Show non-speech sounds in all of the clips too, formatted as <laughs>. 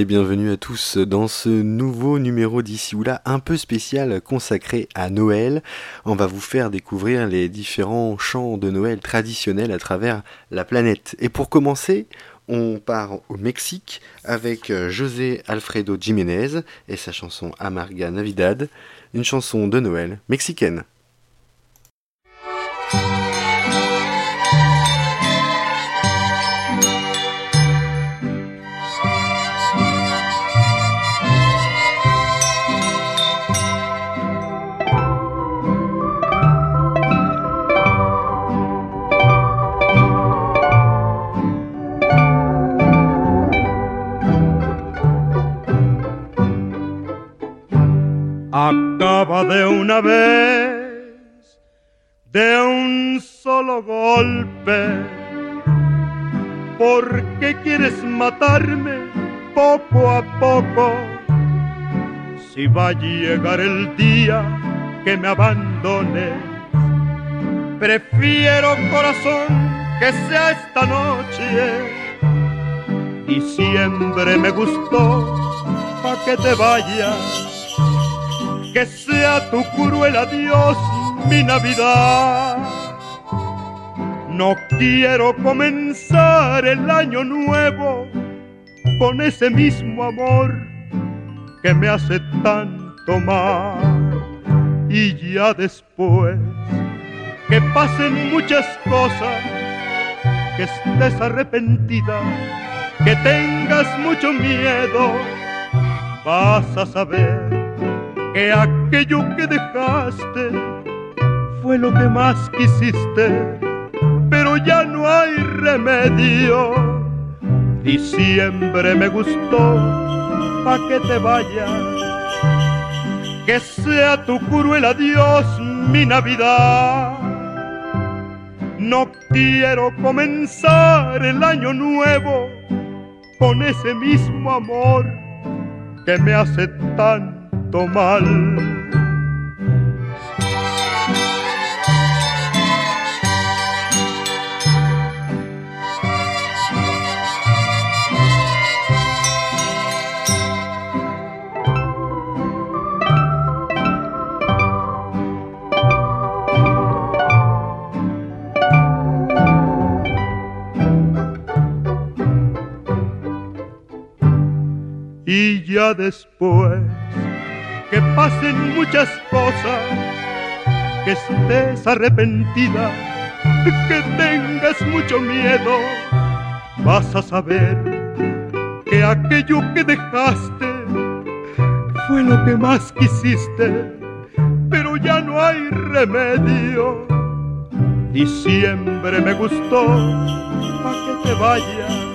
Et bienvenue à tous dans ce nouveau numéro d'ici ou là un peu spécial consacré à Noël. On va vous faire découvrir les différents chants de Noël traditionnels à travers la planète. Et pour commencer, on part au Mexique avec euh, José Alfredo Jiménez et sa chanson Amarga Navidad, une chanson de Noël mexicaine. Va a llegar el día que me abandones, prefiero corazón que sea esta noche. Y siempre me gustó pa' que te vayas que sea tu cruel adiós mi Navidad. No quiero comenzar el año nuevo con ese mismo amor que me hace tanto mal. Y ya después que pasen muchas cosas, que estés arrepentida, que tengas mucho miedo, vas a saber que aquello que dejaste fue lo que más quisiste, pero ya no hay remedio. Diciembre me gustó, pa' que te vayas, que sea tu cruel adiós mi Navidad. No quiero comenzar el año nuevo con ese mismo amor que me hace tan mal. Y ya después que pasen muchas cosas, que estés arrepentida, que tengas mucho miedo, vas a saber que aquello que dejaste fue lo que más quisiste, pero ya no hay remedio. Diciembre me gustó, pa' que te vayas,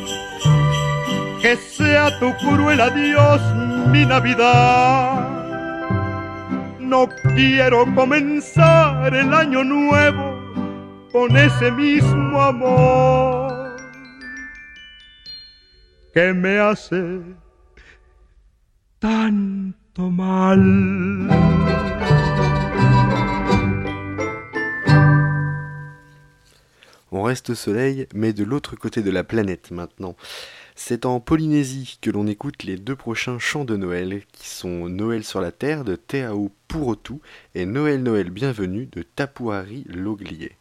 que sea tu cruel adiós mi Navidad. No quiero comenzar el año nuevo con ese mismo amor que me hace tanto mal. On reste au soleil, mais de l'autre côté de la planète maintenant. C'est en Polynésie que l'on écoute les deux prochains chants de Noël, qui sont Noël sur la Terre de Teao Purotu et Noël Noël Bienvenue de Tapuari Loglier.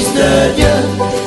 Fils de Dieu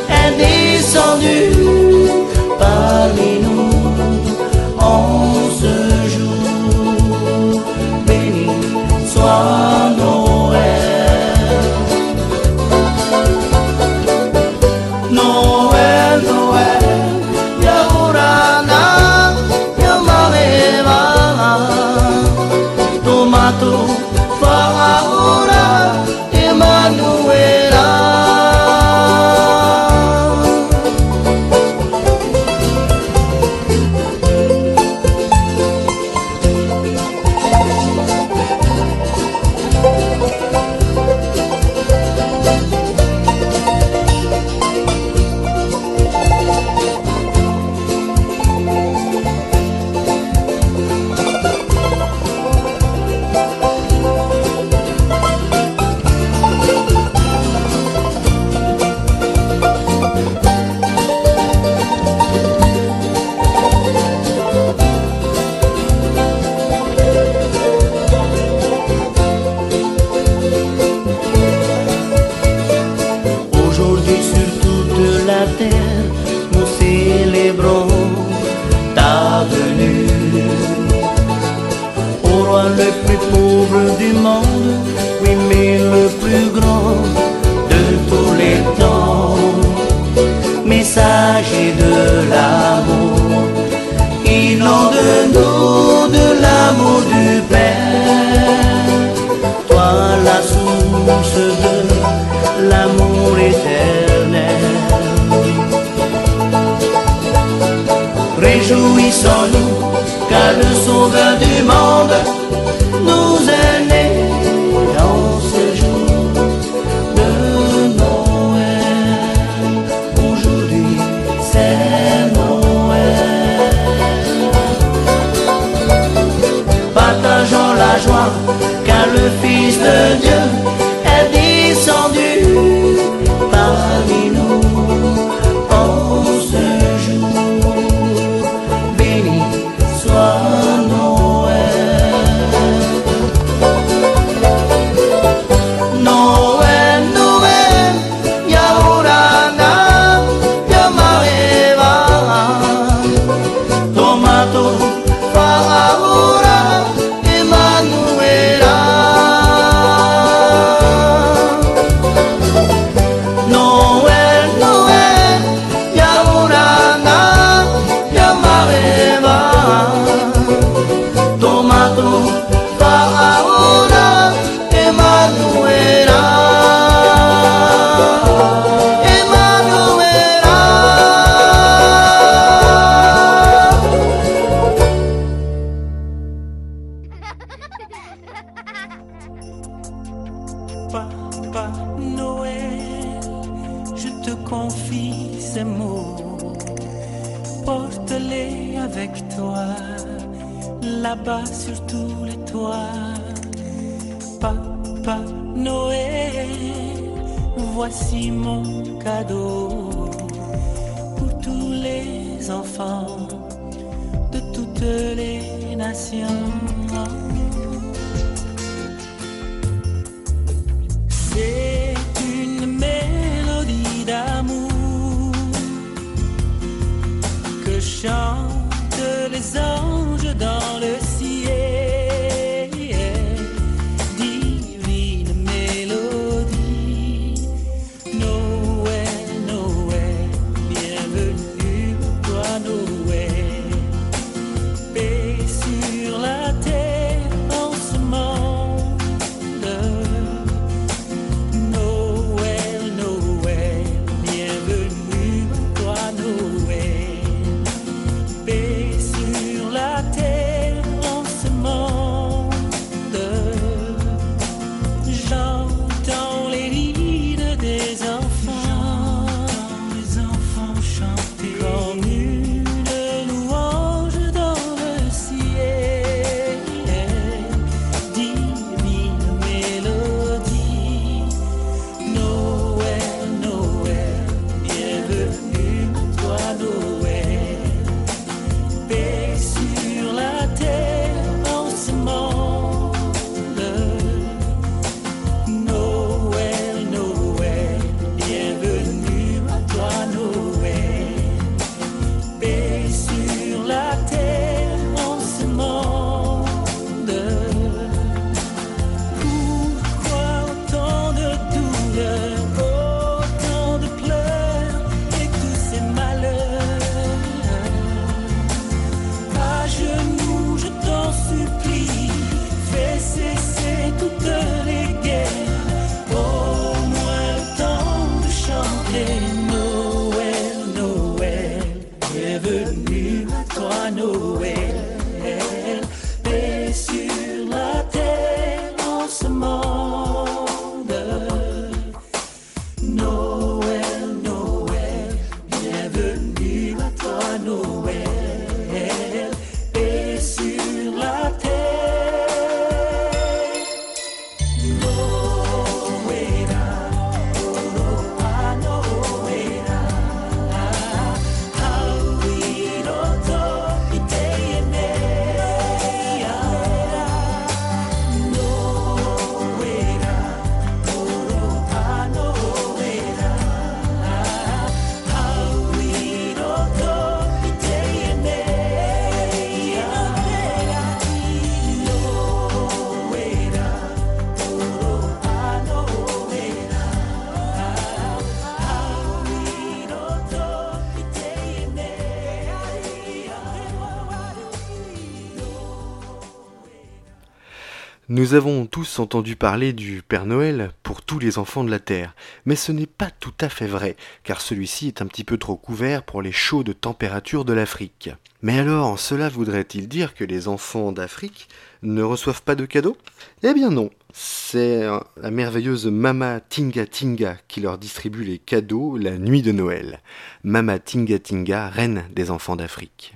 Nous avons tous entendu parler du Père Noël pour tous les enfants de la Terre, mais ce n'est pas tout à fait vrai, car celui-ci est un petit peu trop couvert pour les chaudes températures de l'Afrique. Mais alors, cela voudrait-il dire que les enfants d'Afrique ne reçoivent pas de cadeaux? Eh bien non, c'est euh, la merveilleuse Mama Tinga Tinga qui leur distribue les cadeaux la nuit de Noël. Mama Tinga Tinga, reine des enfants d'Afrique.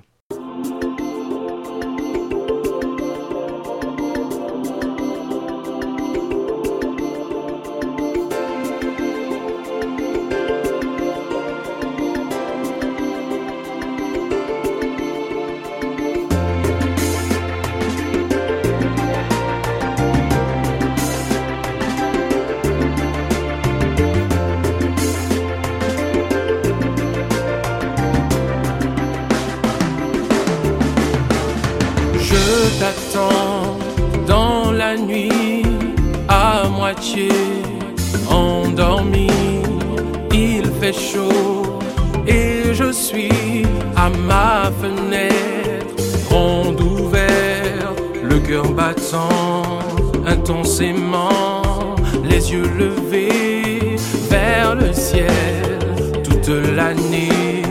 Les yeux levés vers le ciel toute l'année.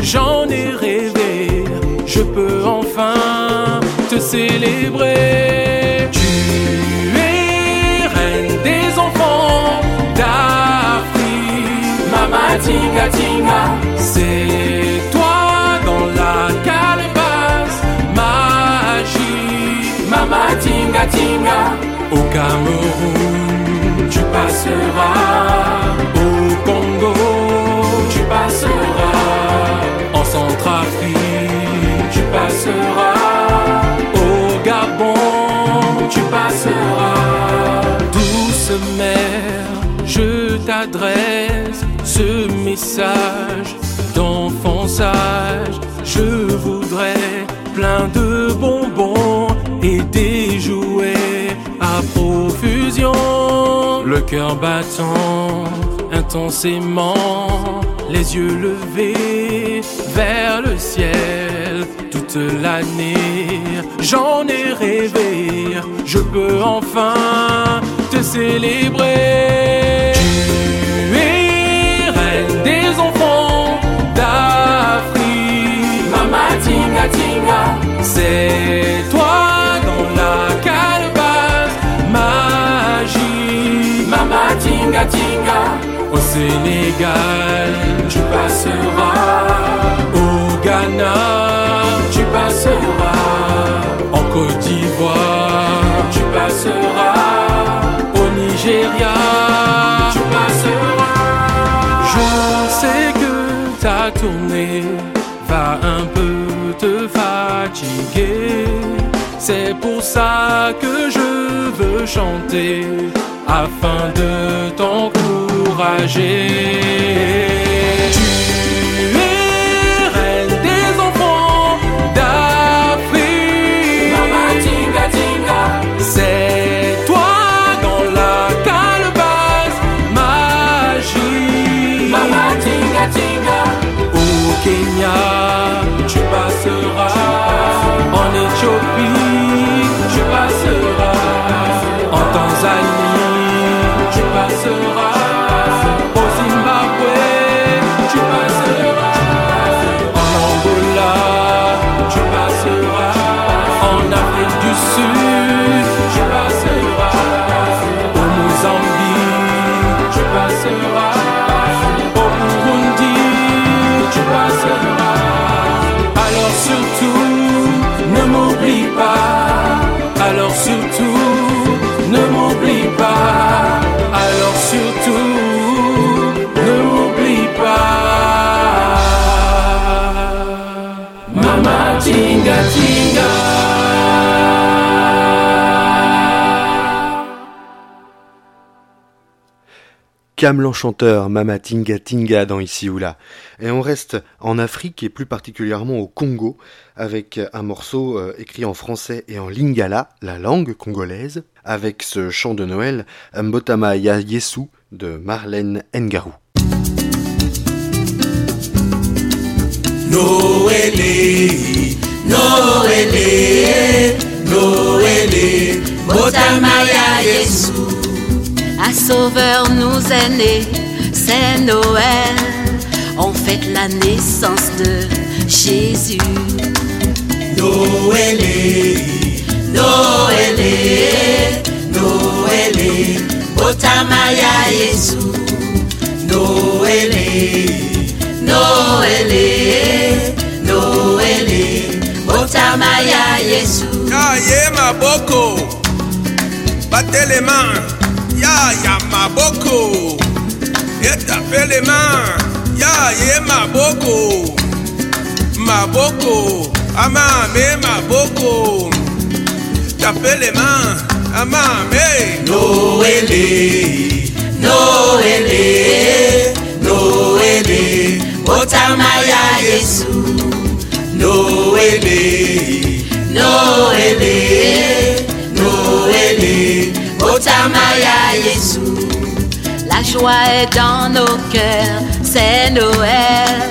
J'en ai rêvé, je peux enfin te célébrer. Tu es reine des enfants d'Afrique. Mama Tinga Tinga, c'est toi dans la calebasse. Magie, Mama Tinga Tinga. Cameroun, tu passeras. Au Congo, tu passeras. En Centrafrique, tu passeras. Au Gabon, tu passeras. Douce mère, je t'adresse ce message d'enfant sage. Je voudrais plein de bonbons cœur battant intensément, les yeux levés vers le ciel toute l'année. J'en ai rêvé, je peux enfin te célébrer. Tu es reine des enfants d'Afrique. Mama Tinga Tinga, c'est toi Tinga Tinga. Au Sénégal, tu passeras. Au Ghana, tu passeras. En Côte d'Ivoire, tu passeras. Au Nigeria, tu passeras. Je sais que ta tournée va un peu te fatiguer. C'est pour ça que je veux chanter afin de t'encourager. Tu es reine Cam l'enchanteur, Mama Tinga Tinga dans Ici ou là. Et on reste en Afrique et plus particulièrement au Congo avec un morceau euh, écrit en français et en lingala, la langue congolaise, avec ce chant de Noël Mbotama Ya Yesu de Marlène Ngarou. Noélie, Botamaya Yesu. Un sauveur nous est né, c'est Noël. On fête la naissance de Jésus. Noélie, Noélie, Noélie, Botamaya Yesu. Noélie, Noélie, Noélie, Botamaya Yesu. Ya ye maboko Battez les mains Ya ya maboko Et tapez les mains Ya ye maboko. Maboko. Amame maboko. Tapez les mains Amame Noélie, Noélie, Noélie, Botamaya Yesu. Noélie, Noélie, Botamaya Yesu. La joie est dans nos cœurs, c'est Noël.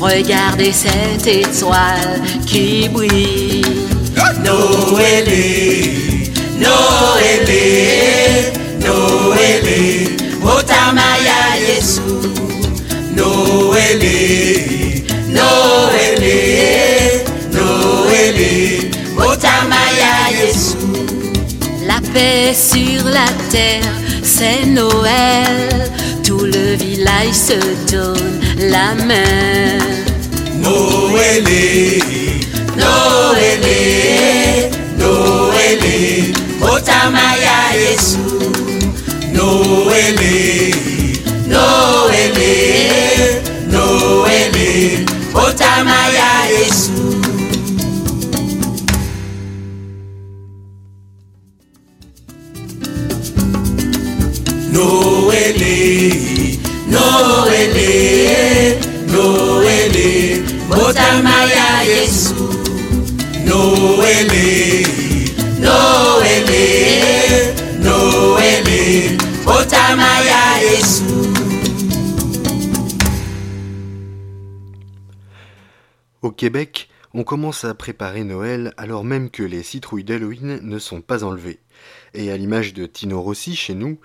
Regardez cette étoile qui brille. Noélie, Noélie, Noélie, Botamaya Yesu. Noélie, Noélie, Noélie, Botamaya Yesu. Paix sur la terre, c'est Noël. Tout le village se donne la main. Noélie, Noélie, Noélie, Botamaya Yesu. Noélie, Noélie, Noélie, Botamaya Québec, on commence à préparer Noël alors même que les citrouilles d'Halloween ne sont pas enlevées. Et à l'image de Tino Rossi chez nous,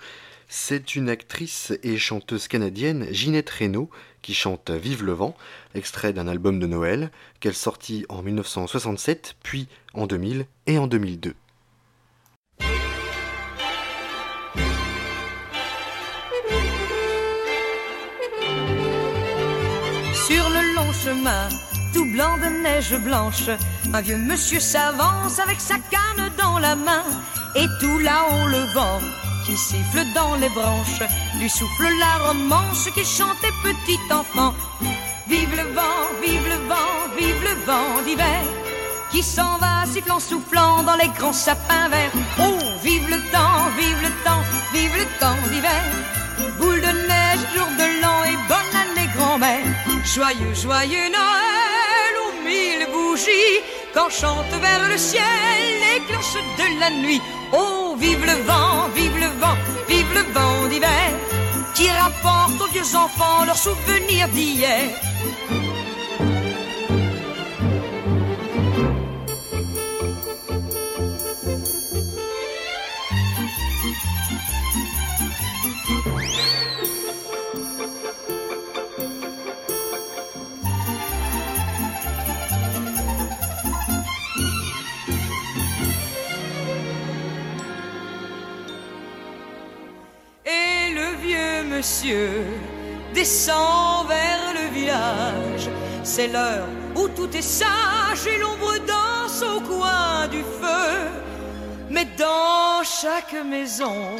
c'est une actrice et chanteuse canadienne, Ginette Reynaud, qui chante Vive le vent, extrait d'un album de Noël qu'elle sortit en 1967, puis en 2000 et en 2002. Sur le long chemin, tout blanc de neige blanche, un vieux monsieur s'avance avec sa canne dans la main. Et tout là-haut le vent qui siffle dans les branches lui souffle la romance qu'il chantait petit enfant. Vive le vent, vive le vent, vive le vent d'hiver qui s'en va sifflant, soufflant dans les grands sapins verts. Oh, vive le temps, vive le temps, vive le temps d'hiver. Boule de neige, jour de l'an et bonne année Joyeux, joyeux Noël aux mille bougies quand chantent vers le ciel les cloches de la nuit. Oh, vive le vent, vive le vent, vive le vent d'hiver qui rapporte aux vieux enfants leurs souvenirs d'hier. Monsieur descend vers le village. C'est l'heure où tout est sage et l'ombre danse au coin du feu. Mais dans chaque maison,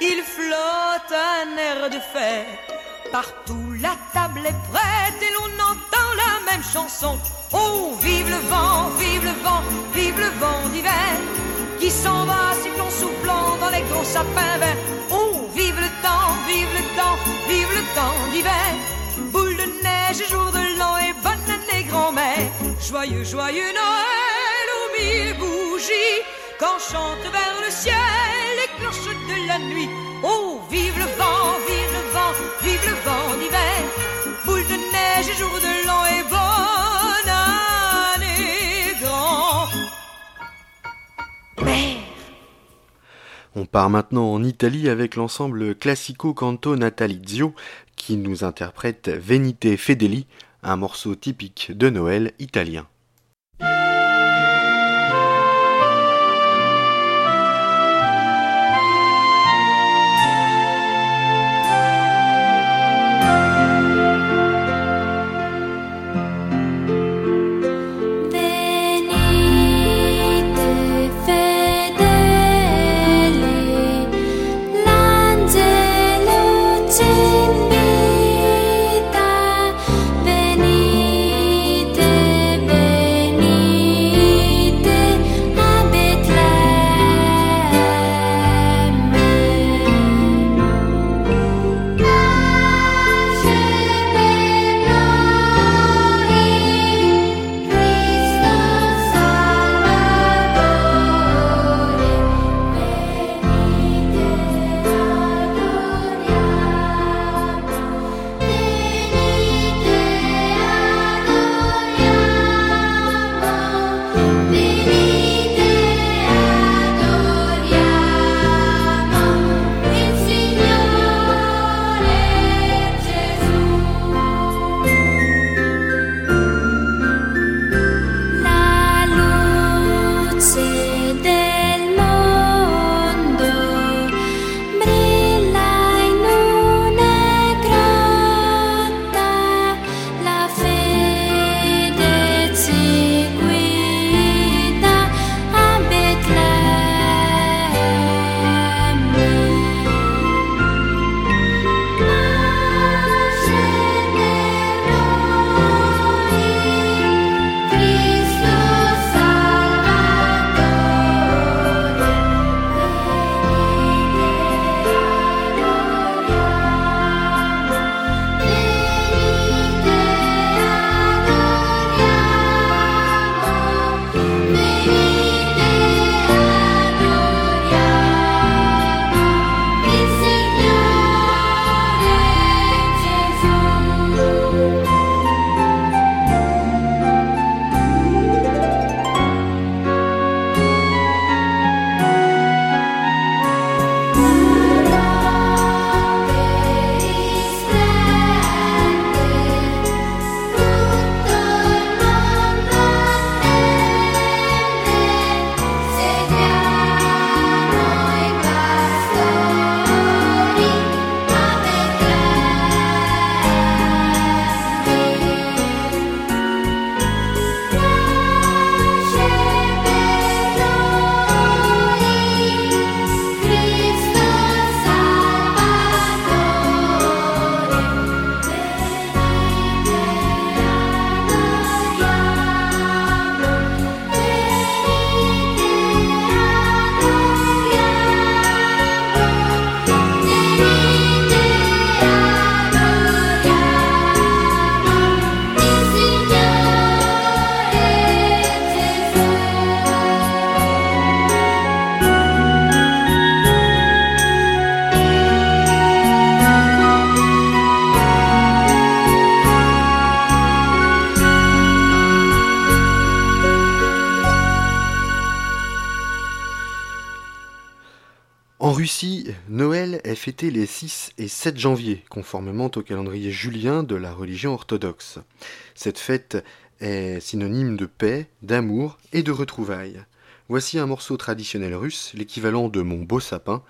il flotte un air de fête. Partout la table est prête et l'on entend la même chanson. Oh, vive le vent, vive le vent, vive le vent d'hiver qui s'en va sifflant, soufflant dans les gros sapins verts. Oh, vive le temps, d'hiver. Boule de neige, jour de l'an et bonne année grand-mère. Joyeux, joyeux Noël aux mille bougies. Quand chantent vers le ciel les cloches de la nuit. Oh, vive le vent, vive le vent, vive le vent d'hiver. Boule de neige, jour de On part maintenant en Italie avec l'ensemble Classico Canto Natalizio qui nous interprète Venite Fedeli, un morceau typique de Noël italien. Fêté les 6 et 7 janvier, conformément au calendrier julien de la religion orthodoxe. Cette fête est synonyme de paix, d'amour et de retrouvailles. Voici un morceau traditionnel russe, l'équivalent de Mon beau sapin.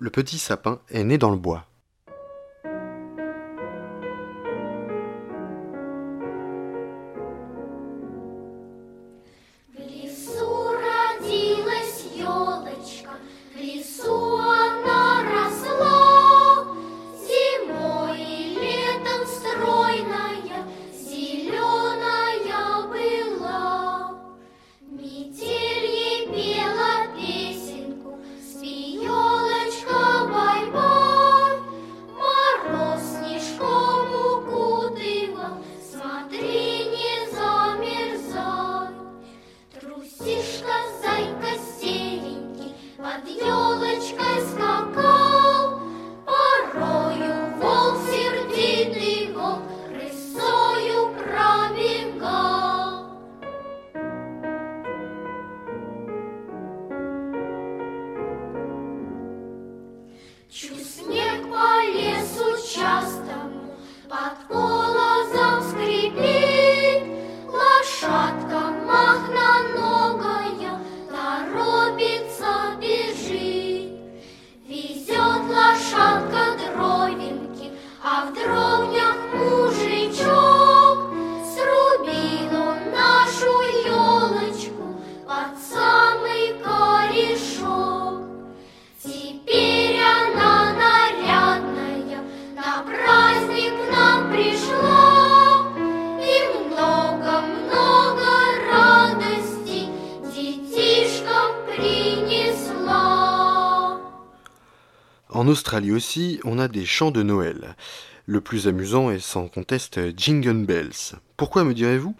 Le petit sapin est né dans le bois. Aussi, on a des chants de Noël. Le plus amusant est sans conteste Jingle Bells. Pourquoi me direz-vous?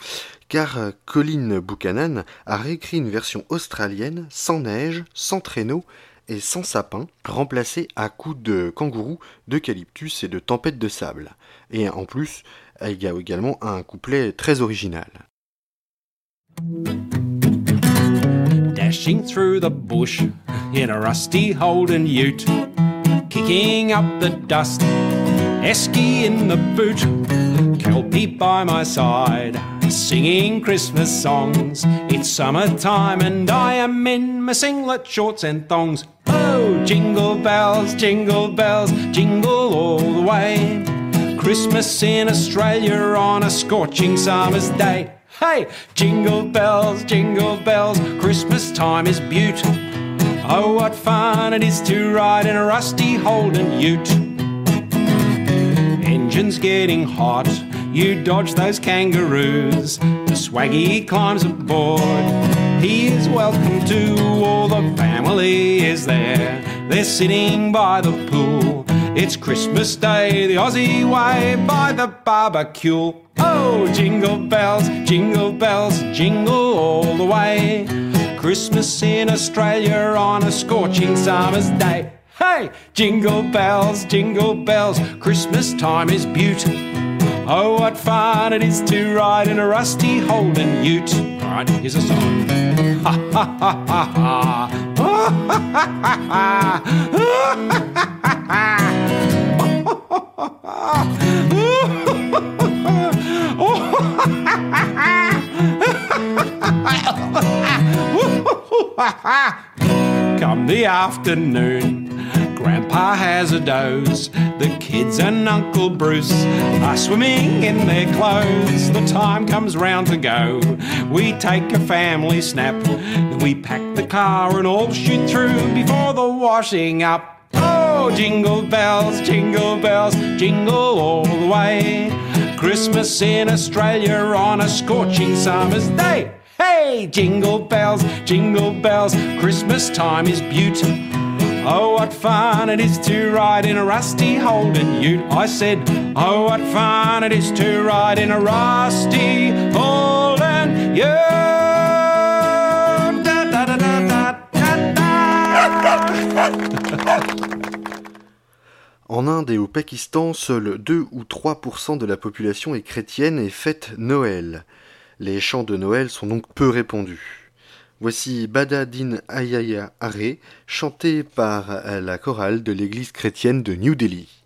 Car euh, Colin Buchanan a réécrit une version australienne sans neige, sans traîneau et sans sapin, remplacée à coups de kangourou, d'eucalyptus et de tempêtes de sable. Et en plus, il y a également un couplet très original. Dashing through the bush in a rusty Holden ute, kicking up the dust, Esky in the boot, Kelpie by my side, singing Christmas songs. It's summertime and I am in my singlet, shorts and thongs. Oh, jingle bells, jingle bells, jingle all the way. Christmas in Australia on a scorching summer's day. Hey, jingle bells, jingle bells, Christmas time is beaut. Oh, what fun it is to ride in a rusty Holden ute. Engine's getting hot, you dodge those kangaroos. The swaggy climbs aboard. He is welcome to all the family is there. They're sitting by the pool. It's Christmas Day, the Aussie way, by the barbecue. Oh, jingle bells, jingle bells, jingle all the way. Christmas in Australia on a scorching summer's day. Hey, jingle bells, jingle bells, Christmas time is beaut. Oh, what fun it is to ride in a rusty Holden ute. Alright, here's a song. Ha ha ha ha ha. Ha ha ha ha ha. <laughs> Come the afternoon, Grandpa has a doze. The kids and Uncle Bruce are swimming in their clothes. The time comes round to go. We take a family snap. We pack the car and all shoot through before the washing up. Oh, jingle bells, jingle bells, jingle all the way. Christmas in Australia on a scorching summer's day. Jingle bells, jingle bells, Christmas time is beaut. Oh, what fun it is to ride in a rusty Holden ute. I said, oh, what fun it is to ride in a rusty Holden ute. Da. En Inde et au Pakistan, seuls 2 ou 3% de la population est chrétienne et fête Noël. Les chants de Noël sont donc peu répandus. Voici Bada Din Ayaya Are, chanté par la chorale de l'église chrétienne de New Delhi.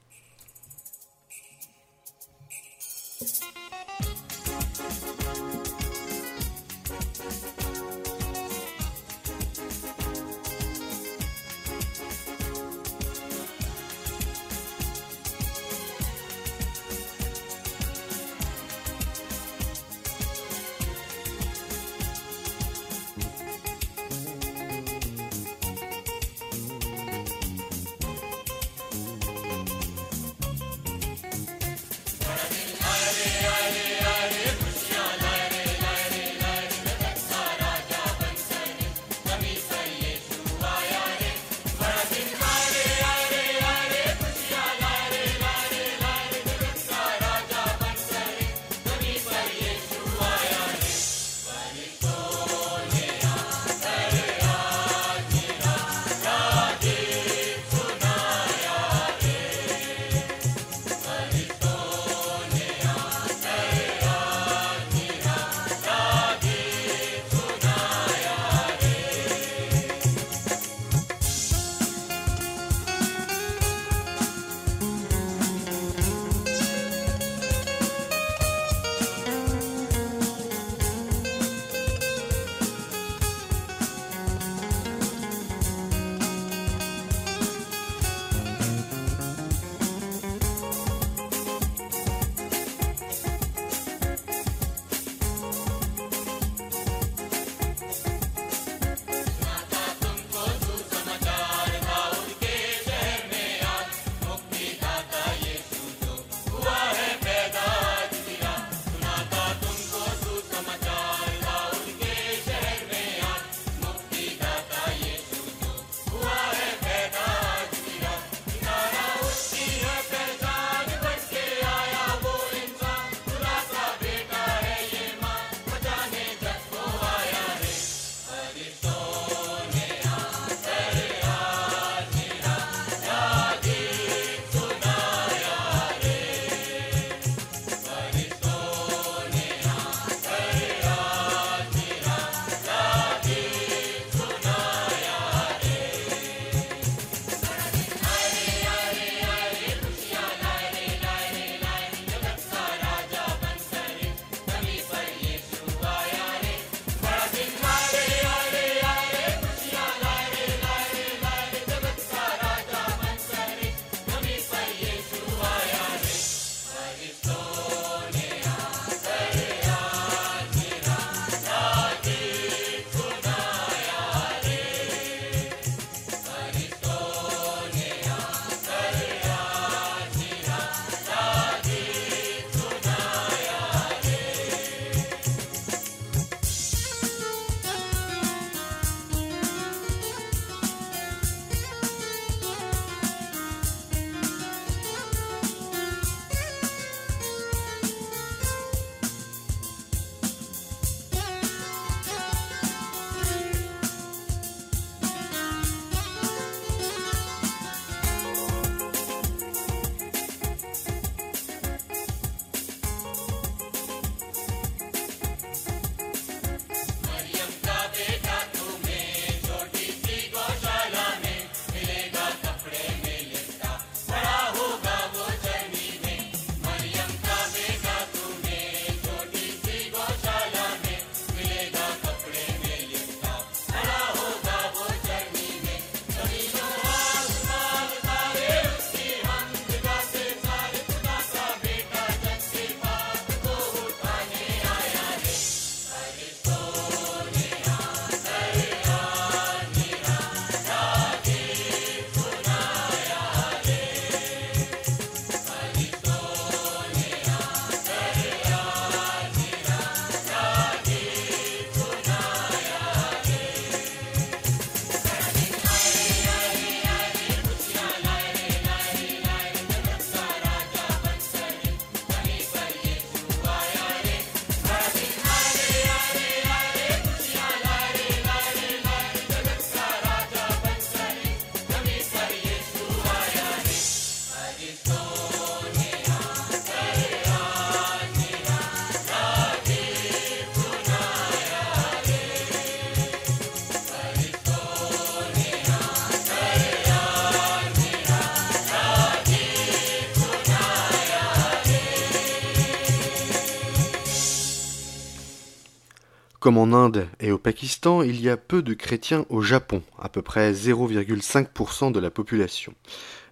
Comme en Inde et au Pakistan, il y a peu de chrétiens au Japon, à peu près 0,5% de la population.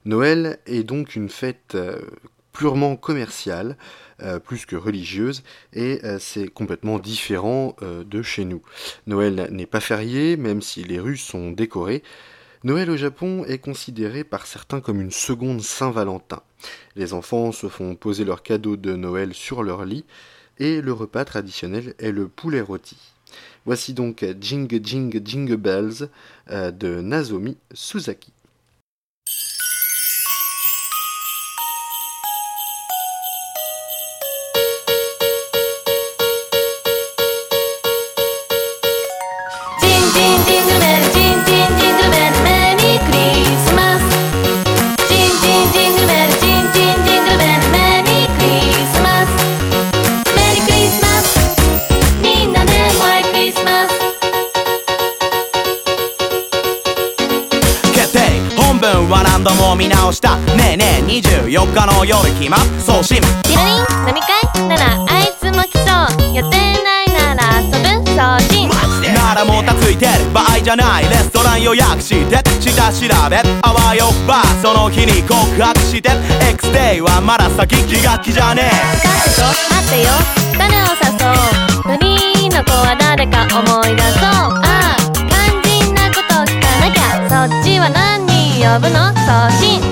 Noël est donc une fête euh, purement commerciale, euh, plus que religieuse, et euh, c'est complètement différent de chez nous. Noël n'est pas férié, même si les rues sont décorées. Noël au Japon est considéré par certains comme une seconde Saint-Valentin. Les enfants se font poser leurs cadeaux de Noël sur leur lit, et le repas traditionnel est le poulet rôti. Voici donc Jing Jing Jingle Bells euh, de Nazomi Suzaki. 日の夜暇送信。ティラリン飲み会？ならあいつも来そう。予定ないなら遊ぶ送信。ならもたついてる。場合じゃないレストラン予約して。下調べ。あわよばその日に告白して。X デイはまだ先気が気じゃねえ。待ってよ。待ってよ誰を誘うフリーの子は誰か思い出そうああ肝心なこと聞かなきゃそっちは何人呼ぶの送信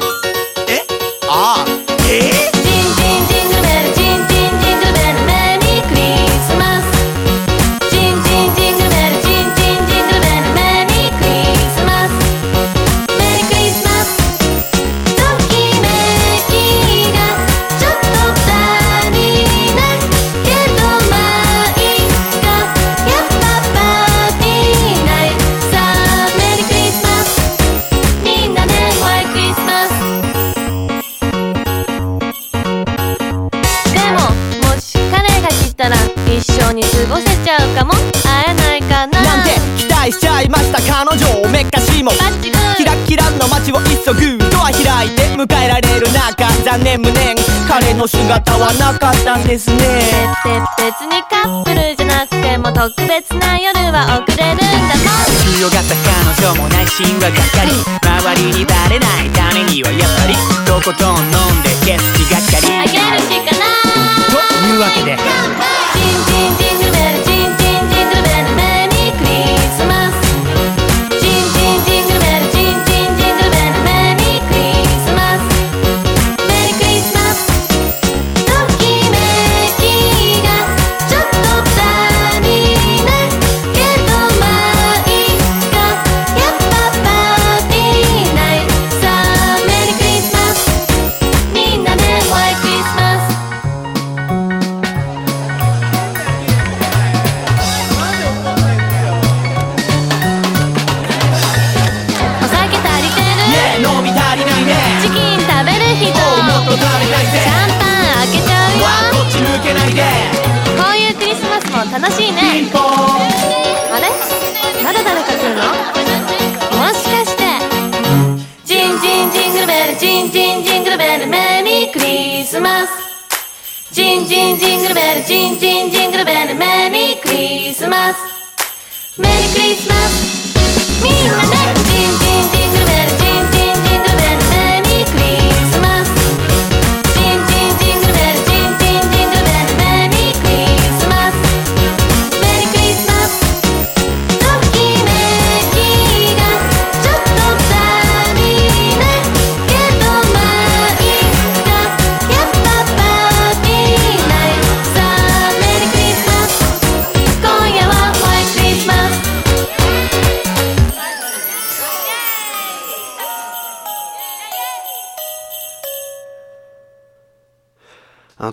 を急ぐドア開いて迎えられる中残念無念彼の姿はなかったんですね。で別にカップルじゃなくても特別な夜は送れるんだもん強がった彼女も内心はがっかり。周りにバレないためにはやっぱりとことん飲んで景色がっかり。あげるしかないというわけでジンンジンジングルベルジンジンジングルベルメリークリスマス。メリークリスマス。みんなで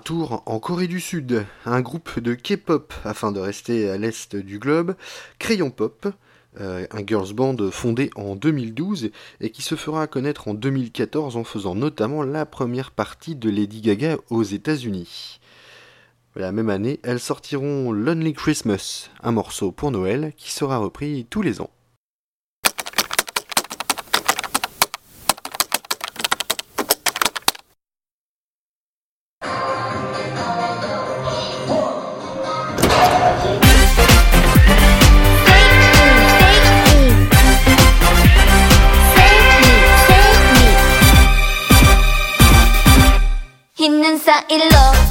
tour en Corée du Sud, un groupe de K-pop, afin de rester à l'est du globe, Crayon Pop, euh, un girls band fondé en 2012 et qui se fera connaître en 2014 en faisant notamment la première partie de Lady Gaga aux États-Unis. La même année, elles sortiront Lonely Christmas, un morceau pour Noël qui sera repris tous les ans. I love.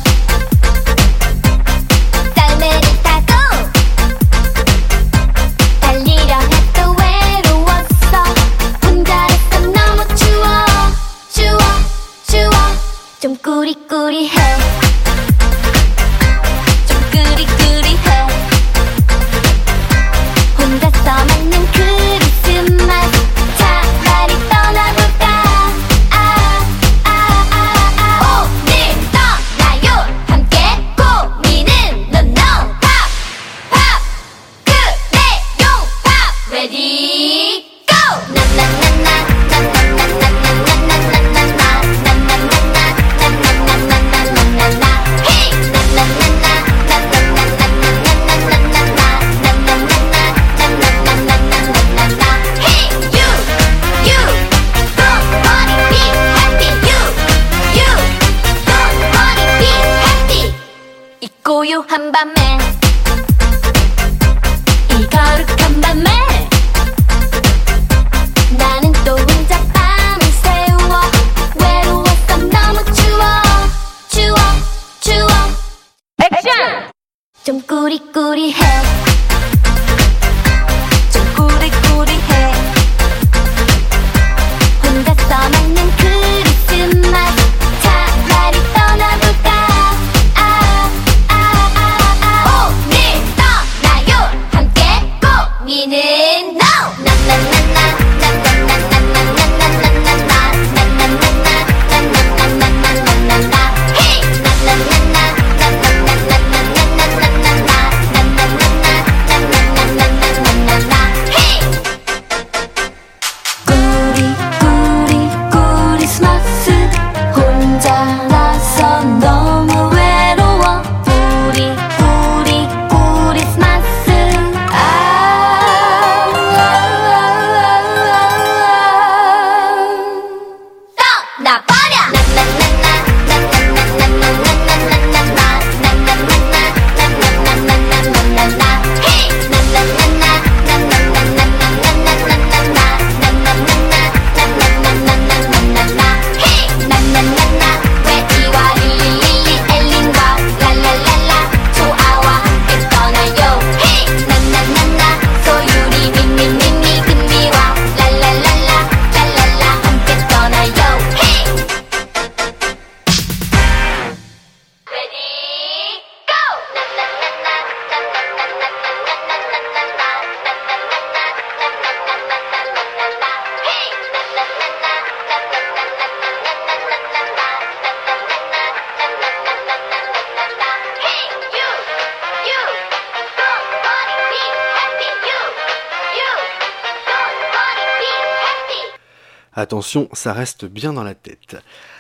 Attention, ça reste bien dans la tête.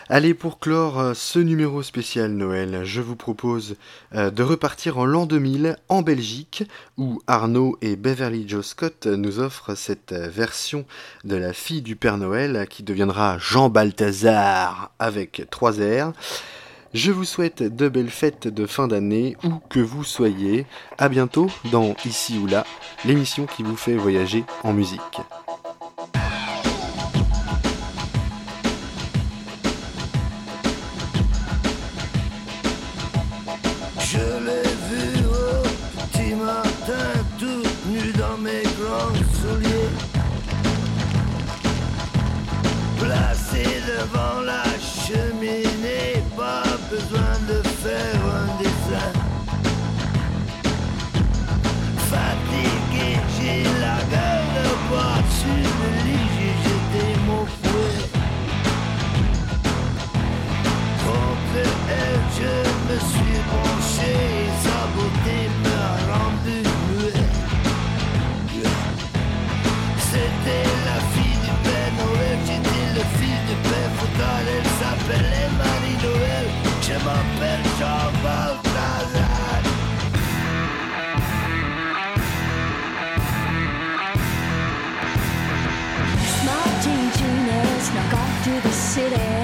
Allez, pour clore euh, ce numéro spécial Noël, je vous propose euh, de repartir en l'an 2000 en Belgique, où Arnaud et Beverly Joe Scott nous offrent cette euh, version de la fille du Père Noël qui deviendra Jean Balthazar avec trois R. Je vous souhaite de belles fêtes de fin d'année, où que vous soyez. À bientôt dans Ici ou là, l'émission qui vous fait voyager en musique. to the city.